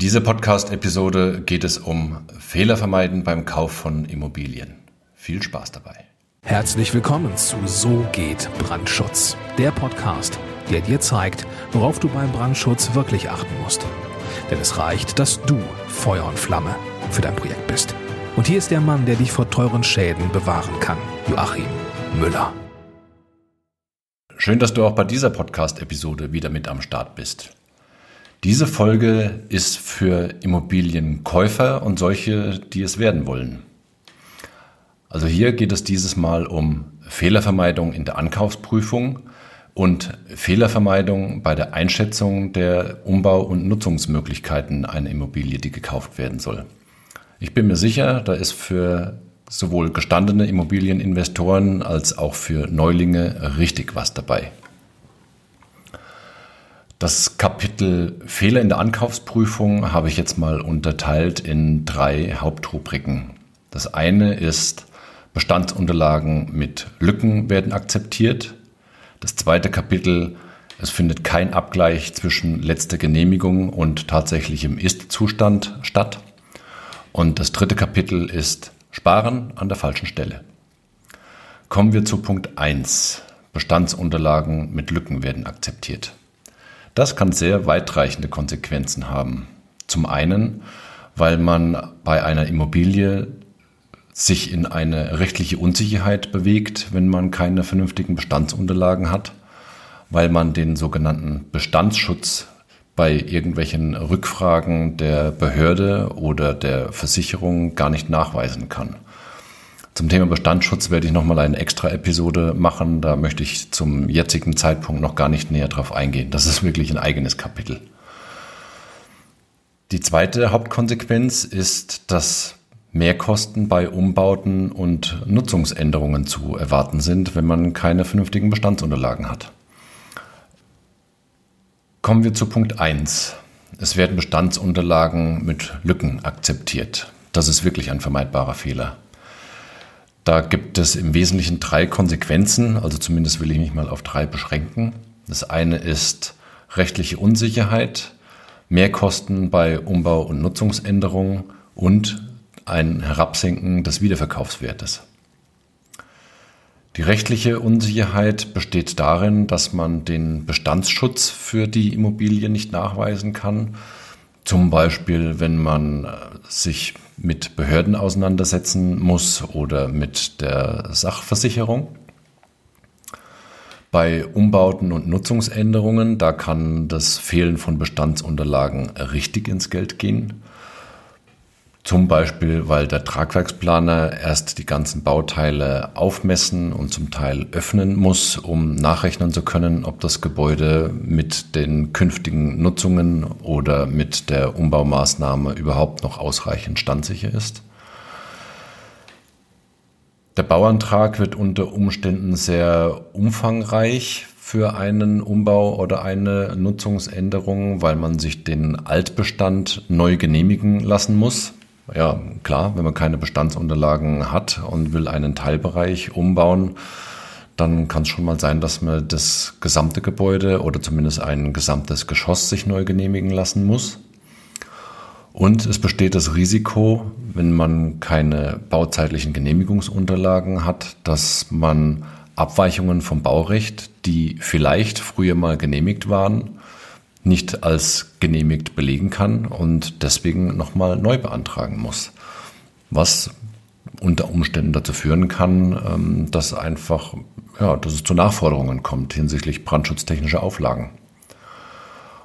dieser Podcast-Episode geht es um Fehler vermeiden beim Kauf von Immobilien. Viel Spaß dabei. Herzlich willkommen zu So geht Brandschutz, der Podcast, der dir zeigt, worauf du beim Brandschutz wirklich achten musst. Denn es reicht, dass du Feuer und Flamme für dein Projekt bist. Und hier ist der Mann, der dich vor teuren Schäden bewahren kann, Joachim Müller. Schön, dass du auch bei dieser Podcast-Episode wieder mit am Start bist. Diese Folge ist für Immobilienkäufer und solche, die es werden wollen. Also hier geht es dieses Mal um Fehlervermeidung in der Ankaufsprüfung und Fehlervermeidung bei der Einschätzung der Umbau- und Nutzungsmöglichkeiten einer Immobilie, die gekauft werden soll. Ich bin mir sicher, da ist für sowohl gestandene Immobilieninvestoren als auch für Neulinge richtig was dabei. Das Kapitel Fehler in der Ankaufsprüfung habe ich jetzt mal unterteilt in drei Hauptrubriken. Das eine ist Bestandsunterlagen mit Lücken werden akzeptiert. Das zweite Kapitel, es findet kein Abgleich zwischen letzter Genehmigung und tatsächlichem Ist-Zustand statt. Und das dritte Kapitel ist Sparen an der falschen Stelle. Kommen wir zu Punkt 1. Bestandsunterlagen mit Lücken werden akzeptiert. Das kann sehr weitreichende Konsequenzen haben. Zum einen, weil man bei einer Immobilie sich in eine rechtliche Unsicherheit bewegt, wenn man keine vernünftigen Bestandsunterlagen hat, weil man den sogenannten Bestandsschutz bei irgendwelchen Rückfragen der Behörde oder der Versicherung gar nicht nachweisen kann. Zum Thema Bestandsschutz werde ich nochmal eine extra Episode machen. Da möchte ich zum jetzigen Zeitpunkt noch gar nicht näher drauf eingehen. Das ist wirklich ein eigenes Kapitel. Die zweite Hauptkonsequenz ist, dass Mehrkosten bei Umbauten und Nutzungsänderungen zu erwarten sind, wenn man keine vernünftigen Bestandsunterlagen hat. Kommen wir zu Punkt 1. Es werden Bestandsunterlagen mit Lücken akzeptiert. Das ist wirklich ein vermeidbarer Fehler. Da gibt es im Wesentlichen drei Konsequenzen, also zumindest will ich mich mal auf drei beschränken. Das eine ist rechtliche Unsicherheit, Mehrkosten bei Umbau- und Nutzungsänderungen und ein Herabsenken des Wiederverkaufswertes. Die rechtliche Unsicherheit besteht darin, dass man den Bestandsschutz für die Immobilie nicht nachweisen kann. Zum Beispiel, wenn man äh, sich mit Behörden auseinandersetzen muss oder mit der Sachversicherung. Bei Umbauten und Nutzungsänderungen, da kann das Fehlen von Bestandsunterlagen richtig ins Geld gehen. Zum Beispiel, weil der Tragwerksplaner erst die ganzen Bauteile aufmessen und zum Teil öffnen muss, um nachrechnen zu können, ob das Gebäude mit den künftigen Nutzungen oder mit der Umbaumaßnahme überhaupt noch ausreichend standsicher ist. Der Bauantrag wird unter Umständen sehr umfangreich für einen Umbau oder eine Nutzungsänderung, weil man sich den Altbestand neu genehmigen lassen muss ja, klar, wenn man keine Bestandsunterlagen hat und will einen Teilbereich umbauen, dann kann es schon mal sein, dass man das gesamte Gebäude oder zumindest ein gesamtes Geschoss sich neu genehmigen lassen muss. Und es besteht das Risiko, wenn man keine bauzeitlichen Genehmigungsunterlagen hat, dass man Abweichungen vom Baurecht, die vielleicht früher mal genehmigt waren, nicht als genehmigt belegen kann und deswegen nochmal neu beantragen muss. Was unter Umständen dazu führen kann, ähm, dass einfach, ja, dass es zu Nachforderungen kommt hinsichtlich brandschutztechnischer Auflagen.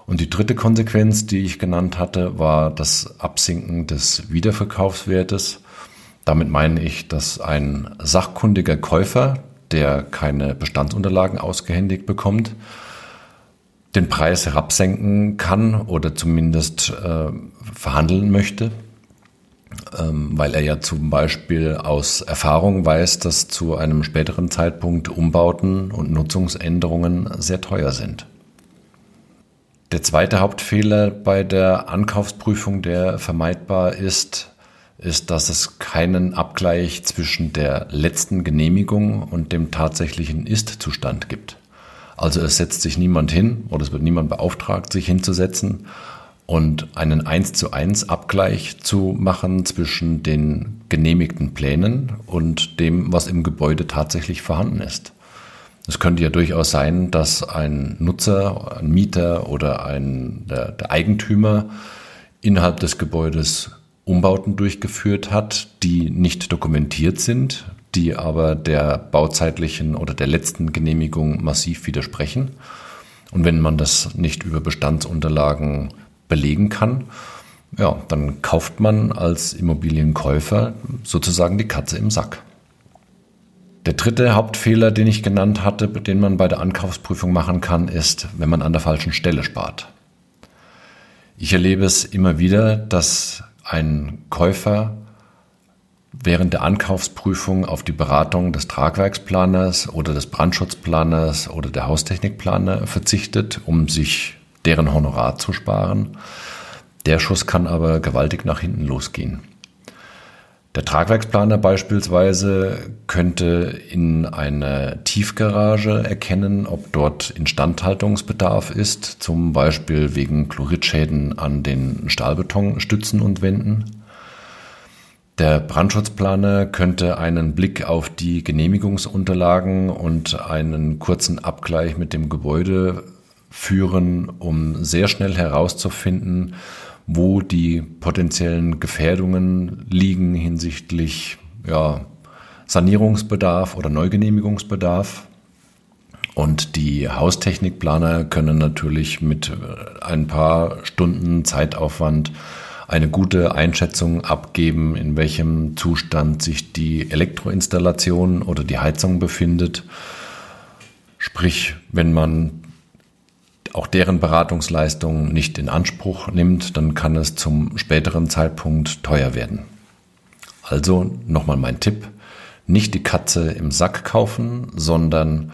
Und die dritte Konsequenz, die ich genannt hatte, war das Absinken des Wiederverkaufswertes. Damit meine ich, dass ein sachkundiger Käufer, der keine Bestandsunterlagen ausgehändigt bekommt, den Preis herabsenken kann oder zumindest äh, verhandeln möchte, ähm, weil er ja zum Beispiel aus Erfahrung weiß, dass zu einem späteren Zeitpunkt Umbauten und Nutzungsänderungen sehr teuer sind. Der zweite Hauptfehler bei der Ankaufsprüfung, der vermeidbar ist, ist, dass es keinen Abgleich zwischen der letzten Genehmigung und dem tatsächlichen Ist-Zustand gibt. Also es setzt sich niemand hin oder es wird niemand beauftragt, sich hinzusetzen und einen 1 zu 1 Abgleich zu machen zwischen den genehmigten Plänen und dem, was im Gebäude tatsächlich vorhanden ist. Es könnte ja durchaus sein, dass ein Nutzer, ein Mieter oder ein, der, der Eigentümer innerhalb des Gebäudes Umbauten durchgeführt hat, die nicht dokumentiert sind, die aber der bauzeitlichen oder der letzten Genehmigung massiv widersprechen. Und wenn man das nicht über Bestandsunterlagen belegen kann, ja, dann kauft man als Immobilienkäufer sozusagen die Katze im Sack. Der dritte Hauptfehler, den ich genannt hatte, den man bei der Ankaufsprüfung machen kann, ist, wenn man an der falschen Stelle spart. Ich erlebe es immer wieder, dass ein Käufer während der Ankaufsprüfung auf die Beratung des Tragwerksplaners oder des Brandschutzplaners oder der Haustechnikplaner verzichtet, um sich deren Honorar zu sparen. Der Schuss kann aber gewaltig nach hinten losgehen. Der Tragwerksplaner beispielsweise könnte in einer Tiefgarage erkennen, ob dort Instandhaltungsbedarf ist, zum Beispiel wegen Chloridschäden an den Stahlbetonstützen und Wänden. Der Brandschutzplaner könnte einen Blick auf die Genehmigungsunterlagen und einen kurzen Abgleich mit dem Gebäude führen, um sehr schnell herauszufinden, wo die potenziellen Gefährdungen liegen hinsichtlich ja, Sanierungsbedarf oder Neugenehmigungsbedarf. Und die Haustechnikplaner können natürlich mit ein paar Stunden Zeitaufwand eine gute Einschätzung abgeben, in welchem Zustand sich die Elektroinstallation oder die Heizung befindet. Sprich, wenn man auch deren Beratungsleistungen nicht in Anspruch nimmt, dann kann es zum späteren Zeitpunkt teuer werden. Also nochmal mein Tipp, nicht die Katze im Sack kaufen, sondern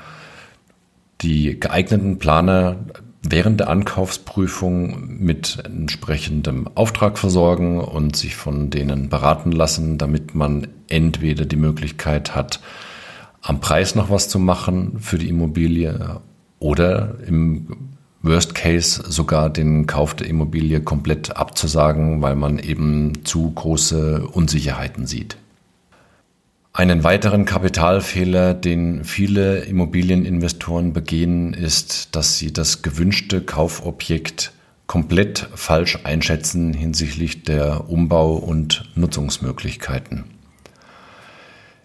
die geeigneten Planer während der Ankaufsprüfung mit entsprechendem Auftrag versorgen und sich von denen beraten lassen, damit man entweder die Möglichkeit hat, am Preis noch was zu machen für die Immobilie oder im Worst Case sogar den Kauf der Immobilie komplett abzusagen, weil man eben zu große Unsicherheiten sieht. Einen weiteren Kapitalfehler, den viele Immobilieninvestoren begehen, ist, dass sie das gewünschte Kaufobjekt komplett falsch einschätzen hinsichtlich der Umbau- und Nutzungsmöglichkeiten.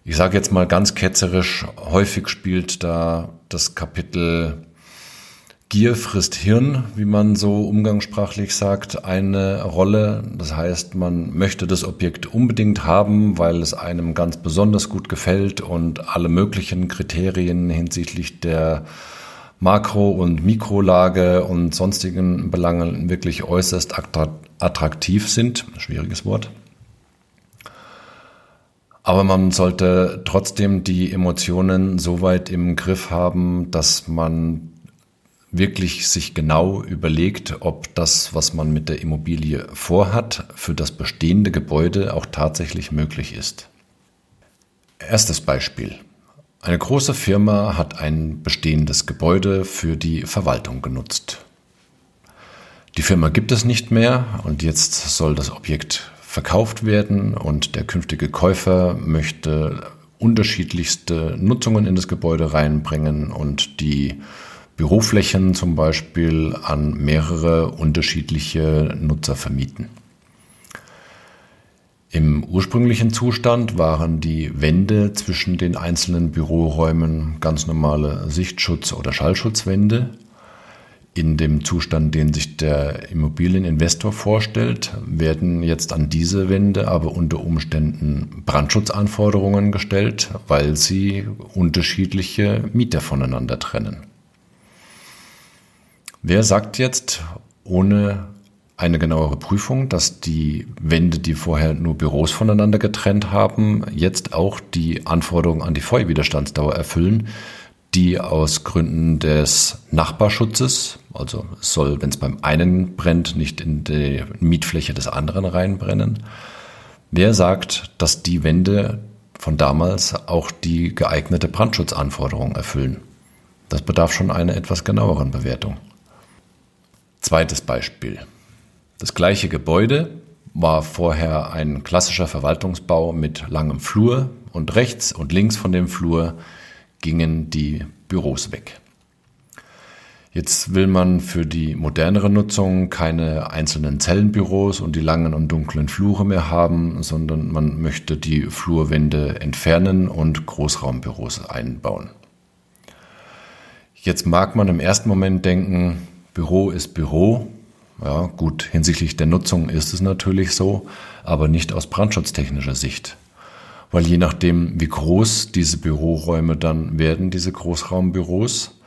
Ich sage jetzt mal ganz ketzerisch, häufig spielt da das Kapitel Gier frisst Hirn, wie man so umgangssprachlich sagt, eine Rolle. Das heißt, man möchte das Objekt unbedingt haben, weil es einem ganz besonders gut gefällt und alle möglichen Kriterien hinsichtlich der Makro- und Mikrolage und sonstigen Belangen wirklich äußerst attraktiv sind. Schwieriges Wort. Aber man sollte trotzdem die Emotionen so weit im Griff haben, dass man wirklich sich genau überlegt, ob das, was man mit der Immobilie vorhat, für das bestehende Gebäude auch tatsächlich möglich ist. Erstes Beispiel. Eine große Firma hat ein bestehendes Gebäude für die Verwaltung genutzt. Die Firma gibt es nicht mehr und jetzt soll das Objekt verkauft werden und der künftige Käufer möchte unterschiedlichste Nutzungen in das Gebäude reinbringen und die Büroflächen zum Beispiel an mehrere unterschiedliche Nutzer vermieten. Im ursprünglichen Zustand waren die Wände zwischen den einzelnen Büroräumen ganz normale Sichtschutz- oder Schallschutzwände. In dem Zustand, den sich der Immobilieninvestor vorstellt, werden jetzt an diese Wände aber unter Umständen Brandschutzanforderungen gestellt, weil sie unterschiedliche Mieter voneinander trennen. Wer sagt jetzt ohne eine genauere Prüfung, dass die Wände, die vorher nur Büros voneinander getrennt haben, jetzt auch die Anforderungen an die Feuerwiderstandsdauer erfüllen, die aus Gründen des Nachbarschutzes, also es soll, wenn es beim einen brennt, nicht in die Mietfläche des anderen reinbrennen. Wer sagt, dass die Wände von damals auch die geeignete Brandschutzanforderung erfüllen? Das bedarf schon einer etwas genaueren Bewertung. Zweites Beispiel. Das gleiche Gebäude war vorher ein klassischer Verwaltungsbau mit langem Flur und rechts und links von dem Flur gingen die Büros weg. Jetzt will man für die modernere Nutzung keine einzelnen Zellenbüros und die langen und dunklen Flure mehr haben, sondern man möchte die Flurwände entfernen und Großraumbüros einbauen. Jetzt mag man im ersten Moment denken, Büro ist Büro. Ja, gut, hinsichtlich der Nutzung ist es natürlich so, aber nicht aus brandschutztechnischer Sicht. Weil je nachdem, wie groß diese Büroräume dann werden, diese Großraumbüros,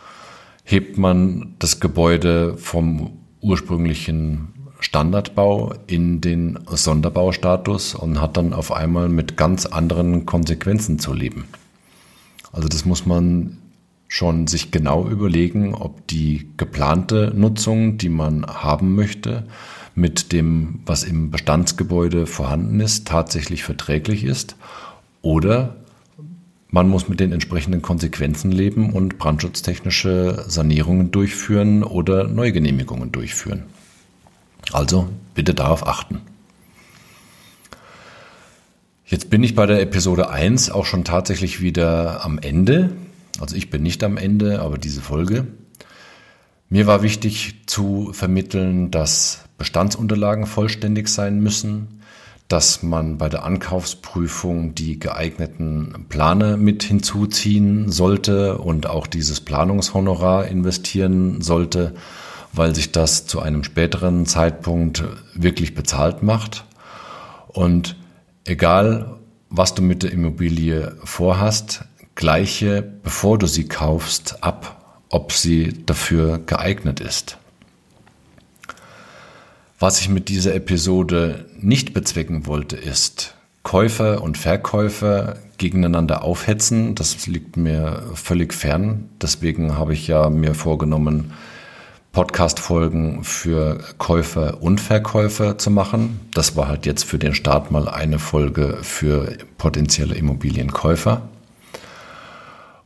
hebt man das Gebäude vom ursprünglichen Standardbau in den Sonderbaustatus und hat dann auf einmal mit ganz anderen Konsequenzen zu leben. Also das muss man schon sich genau überlegen, ob die geplante Nutzung, die man haben möchte, mit dem, was im Bestandsgebäude vorhanden ist, tatsächlich verträglich ist oder man muss mit den entsprechenden Konsequenzen leben und brandschutztechnische Sanierungen durchführen oder Neugenehmigungen durchführen. Also bitte darauf achten. Jetzt bin ich bei der Episode 1 auch schon tatsächlich wieder am Ende. Also ich bin nicht am Ende, aber diese Folge. Mir war wichtig zu vermitteln, dass Bestandsunterlagen vollständig sein müssen, dass man bei der Ankaufsprüfung die geeigneten Plane mit hinzuziehen sollte und auch dieses Planungshonorar investieren sollte, weil sich das zu einem späteren Zeitpunkt wirklich bezahlt macht. Und egal, was du mit der Immobilie vorhast, gleiche, bevor du sie kaufst, ab, ob sie dafür geeignet ist. Was ich mit dieser Episode nicht bezwecken wollte, ist Käufer und Verkäufer gegeneinander aufhetzen. Das liegt mir völlig fern. Deswegen habe ich ja mir vorgenommen, Podcast-Folgen für Käufer und Verkäufer zu machen. Das war halt jetzt für den Start mal eine Folge für potenzielle Immobilienkäufer.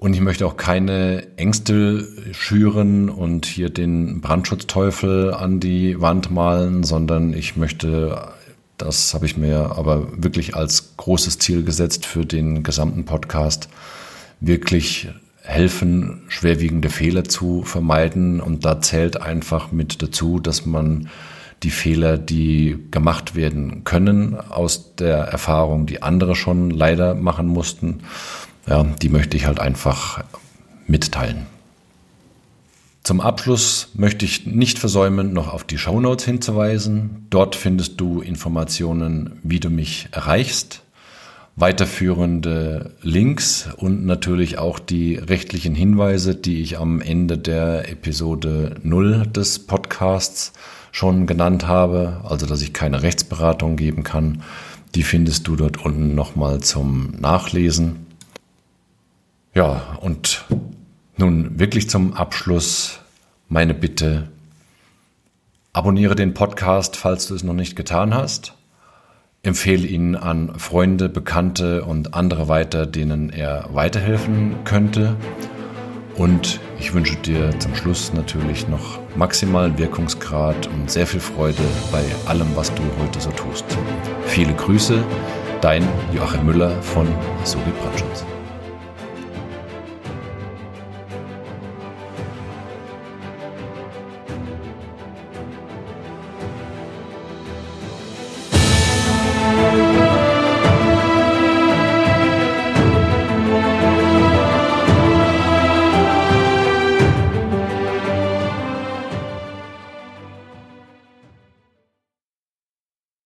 Und ich möchte auch keine Ängste schüren und hier den Brandschutzteufel an die Wand malen, sondern ich möchte, das habe ich mir aber wirklich als großes Ziel gesetzt für den gesamten Podcast, wirklich helfen, schwerwiegende Fehler zu vermeiden. Und da zählt einfach mit dazu, dass man die Fehler, die gemacht werden können, aus der Erfahrung, die andere schon leider machen mussten, ja, die möchte ich halt einfach mitteilen. Zum Abschluss möchte ich nicht versäumen, noch auf die Shownotes hinzuweisen. Dort findest du Informationen, wie du mich erreichst, weiterführende Links und natürlich auch die rechtlichen Hinweise, die ich am Ende der Episode 0 des Podcasts schon genannt habe, also dass ich keine Rechtsberatung geben kann. Die findest du dort unten nochmal zum Nachlesen. Ja, und nun wirklich zum Abschluss meine Bitte. Abonniere den Podcast, falls du es noch nicht getan hast. Empfehle ihn an Freunde, Bekannte und andere weiter, denen er weiterhelfen könnte. Und ich wünsche dir zum Schluss natürlich noch maximalen Wirkungsgrad und sehr viel Freude bei allem, was du heute so tust. Viele Grüße, dein Joachim Müller von Sobi Brandschutz.